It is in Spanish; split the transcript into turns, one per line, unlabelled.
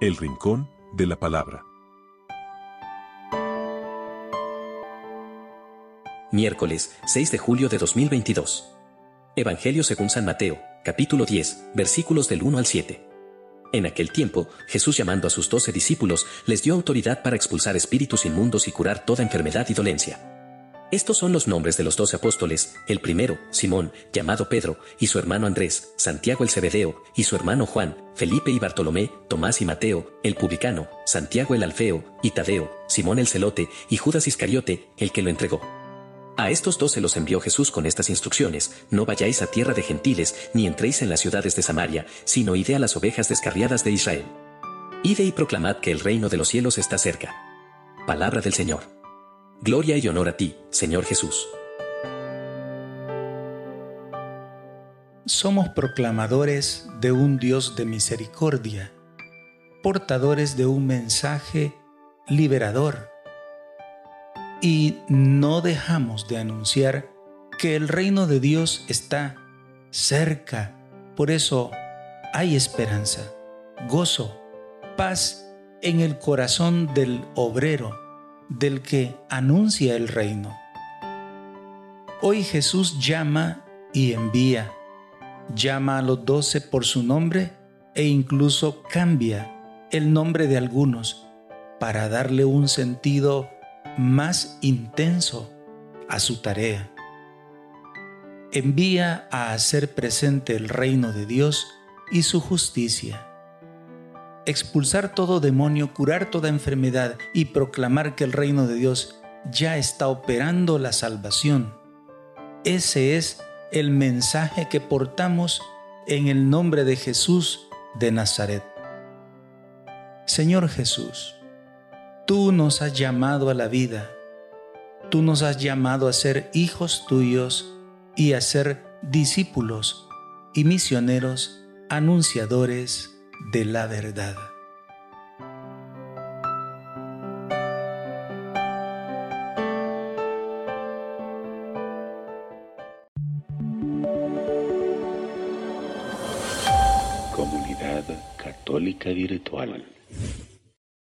El Rincón de la Palabra.
Miércoles 6 de julio de 2022. Evangelio según San Mateo, capítulo 10, versículos del 1 al 7. En aquel tiempo, Jesús llamando a sus doce discípulos, les dio autoridad para expulsar espíritus inmundos y curar toda enfermedad y dolencia. Estos son los nombres de los doce apóstoles, el primero, Simón, llamado Pedro, y su hermano Andrés, Santiago el Cebedeo, y su hermano Juan, Felipe y Bartolomé, Tomás y Mateo, el publicano, Santiago el Alfeo, y Tadeo, Simón el Celote, y Judas Iscariote, el que lo entregó. A estos dos se los envió Jesús con estas instrucciones, no vayáis a tierra de gentiles, ni entréis en las ciudades de Samaria, sino ide a las ovejas descarriadas de Israel. Ide y proclamad que el reino de los cielos está cerca. Palabra del Señor. Gloria y honor a ti, Señor Jesús.
Somos proclamadores de un Dios de misericordia, portadores de un mensaje liberador, y no dejamos de anunciar que el reino de Dios está cerca. Por eso hay esperanza, gozo, paz en el corazón del obrero del que anuncia el reino. Hoy Jesús llama y envía, llama a los doce por su nombre e incluso cambia el nombre de algunos para darle un sentido más intenso a su tarea. Envía a hacer presente el reino de Dios y su justicia expulsar todo demonio, curar toda enfermedad y proclamar que el reino de Dios ya está operando la salvación. Ese es el mensaje que portamos en el nombre de Jesús de Nazaret. Señor Jesús, tú nos has llamado a la vida, tú nos has llamado a ser hijos tuyos y a ser discípulos y misioneros anunciadores de la verdad.
Comunidad Católica Virtual.